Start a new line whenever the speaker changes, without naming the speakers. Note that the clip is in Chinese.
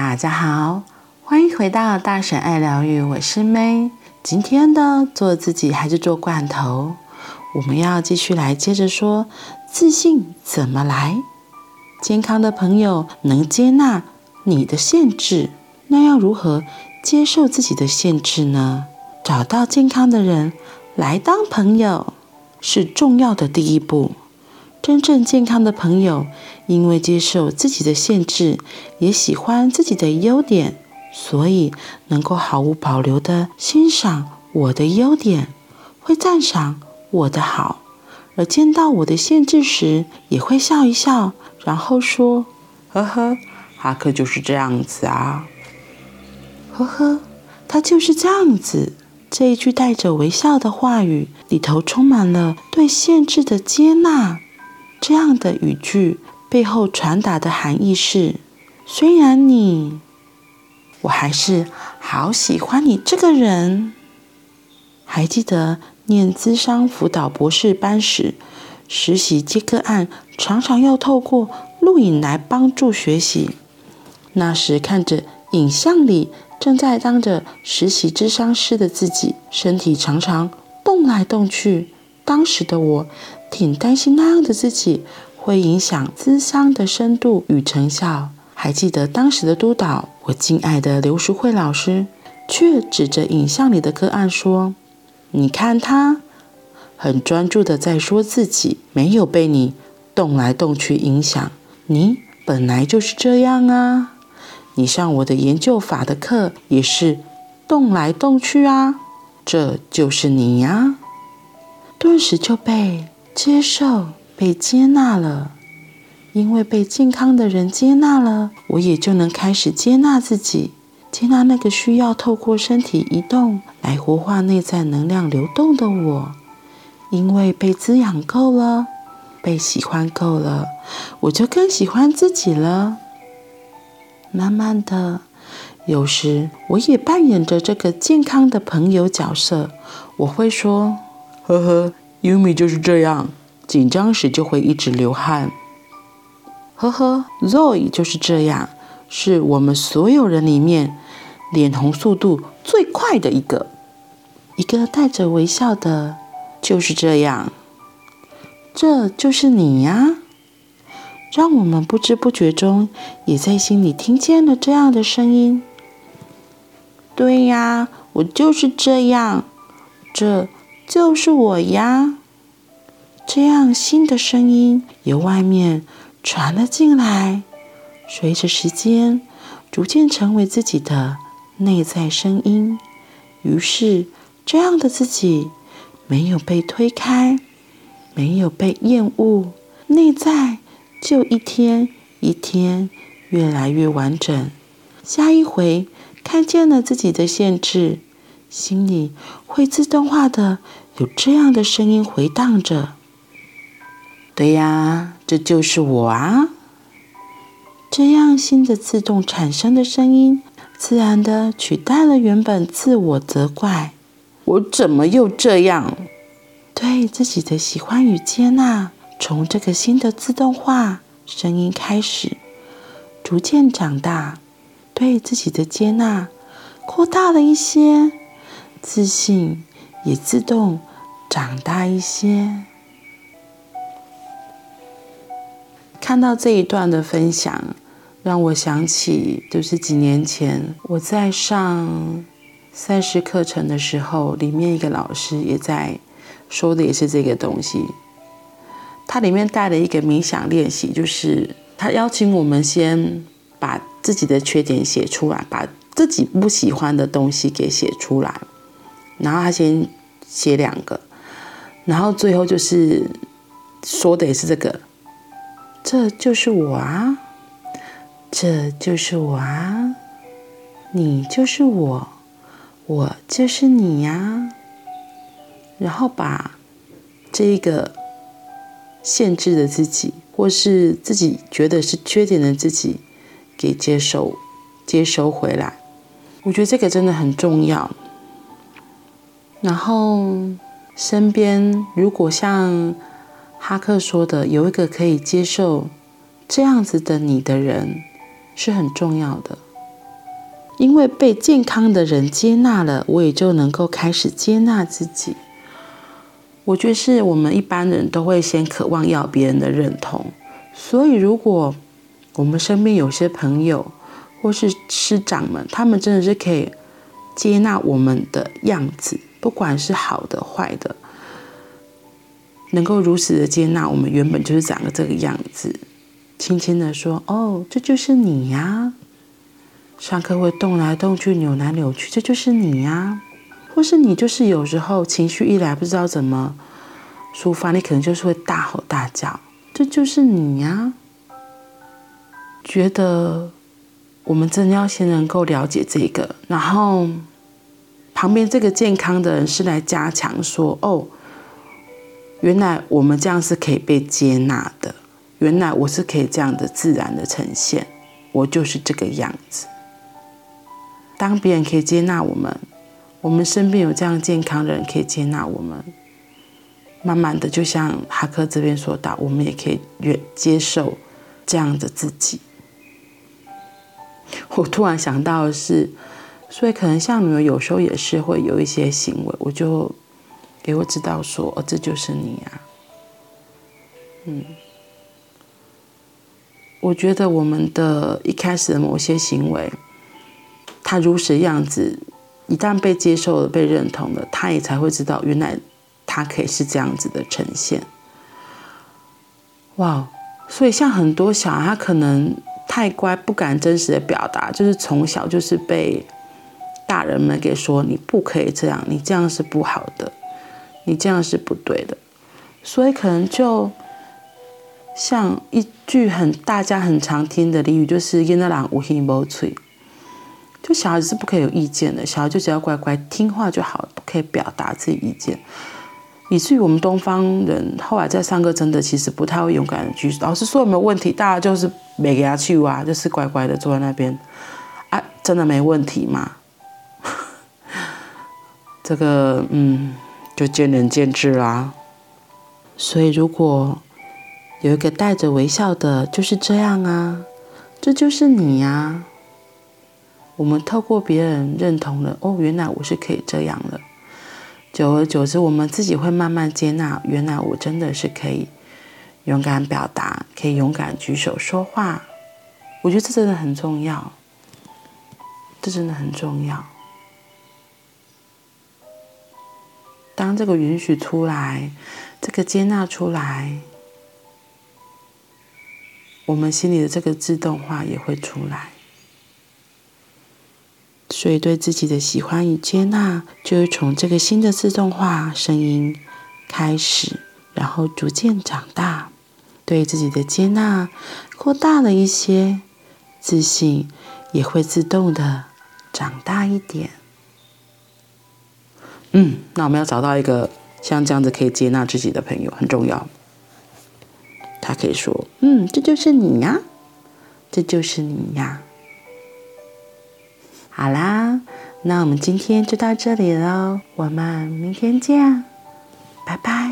大家好，欢迎回到大婶爱疗愈，我是 May。今天的做自己还是做罐头？我们要继续来接着说，自信怎么来？健康的朋友能接纳你的限制，那要如何接受自己的限制呢？找到健康的人来当朋友是重要的第一步。真正健康的朋友，因为接受自己的限制，也喜欢自己的优点，所以能够毫无保留地欣赏我的优点，会赞赏我的好，而见到我的限制时，也会笑一笑，然后说：“呵呵，哈克就是这样子啊，呵呵，他就是这样子。”这一句带着微笑的话语里头，充满了对限制的接纳。这样的语句背后传达的含义是：虽然你，我还是好喜欢你这个人。还记得念咨商辅导博士班时，实习接个案常常要透过录影来帮助学习。那时看着影像里正在当着实习咨商师的自己，身体常常动来动去。当时的我。挺担心那样的自己会影响咨商的深度与成效。还记得当时的督导，我敬爱的刘淑慧老师，却指着影像里的个案说：“你看他很专注的在说自己，没有被你动来动去影响。你本来就是这样啊！你上我的研究法的课也是动来动去啊，这就是你呀！”顿时就被。接受被接纳了，因为被健康的人接纳了，我也就能开始接纳自己，接纳那个需要透过身体移动来活化内在能量流动的我。因为被滋养够了，被喜欢够了，我就更喜欢自己了。慢慢的，有时我也扮演着这个健康的朋友角色，我会说：“呵呵。” Yumi 就是这样，紧张时就会一直流汗。呵呵，Zoe 就是这样，是我们所有人里面脸红速度最快的一个。一个带着微笑的，就是这样。这就是你呀，让我们不知不觉中也在心里听见了这样的声音。对呀，我就是这样。这。就是我呀，这样新的声音由外面传了进来，随着时间逐渐成为自己的内在声音。于是，这样的自己没有被推开，没有被厌恶，内在就一天一天越来越完整。下一回看见了自己的限制。心里会自动化的有这样的声音回荡着。对呀，这就是我啊。这样新的自动产生的声音，自然的取代了原本自我责怪。我怎么又这样？对自己的喜欢与接纳，从这个新的自动化声音开始，逐渐长大。对自己的接纳扩大了一些。自信也自动长大一些。看到这一段的分享，让我想起，就是几年前我在上赛事课程的时候，里面一个老师也在说的也是这个东西。他里面带了一个冥想练习，就是他邀请我们先把自己的缺点写出来，把自己不喜欢的东西给写出来。然后他先写两个，然后最后就是说的也是这个，这就是我啊，这就是我啊，你就是我，我就是你呀。然后把这一个限制的自己，或是自己觉得是缺点的自己，给接收、接收回来。我觉得这个真的很重要。然后，身边如果像哈克说的，有一个可以接受这样子的你的人，是很重要的。因为被健康的人接纳了，我也就能够开始接纳自己。我觉得是我们一般人都会先渴望要别人的认同，所以如果我们身边有些朋友或是师长们，他们真的是可以接纳我们的样子，不管是好的坏的，能够如此的接纳我们原本就是长得这个样子，轻轻的说：“哦，这就是你呀。”上课会动来动去、扭来扭去，这就是你呀；或是你就是有时候情绪一来不知道怎么抒发，你可能就是会大吼大叫，这就是你呀。觉得我们真的要先能够了解这个，然后旁边这个健康的人是来加强说：哦，原来我们这样是可以被接纳的，原来我是可以这样的自然的呈现，我就是这个样子。当别人可以接纳我们，我们身边有这样健康的人可以接纳我们，慢慢的，就像哈克这边说到，我们也可以越接受这样的自己。我突然想到的是，所以可能像你们有时候也是会有一些行为，我就给我知道说，哦，这就是你啊。嗯，我觉得我们的一开始的某些行为。他如实样子，一旦被接受了、被认同了，他也才会知道，原来他可以是这样子的呈现。哇！所以像很多小孩，他可能太乖，不敢真实的表达，就是从小就是被大人们给说你不可以这样，你这样是不好的，你这样是不对的，所以可能就像一句很大家很常听的俚语，就是“囡仔人有耳无嘴”。就小孩子是不可以有意见的，小孩就只要乖乖听话就好，不可以表达自己意见。以至于我们东方人后来在上课真的其实不太会勇敢的举手，老师说有没有问题，大家就是没给他去啊，就是乖乖的坐在那边。啊，真的没问题吗？这个嗯，就见仁见智啦。所以如果有一个带着微笑的，就是这样啊，这就是你呀。我们透过别人认同了，哦，原来我是可以这样的。久而久之，我们自己会慢慢接纳，原来我真的是可以勇敢表达，可以勇敢举手说话。我觉得这真的很重要，这真的很重要。当这个允许出来，这个接纳出来，我们心里的这个自动化也会出来。所以，对自己的喜欢与接纳，就是从这个新的自动化声音开始，然后逐渐长大。对自己的接纳扩大了一些，自信也会自动的长大一点。嗯，那我们要找到一个像这样子可以接纳自己的朋友，很重要。他可以说：“嗯，这就是你呀，这就是你呀。”好啦，那我们今天就到这里喽，我们明天见，拜拜。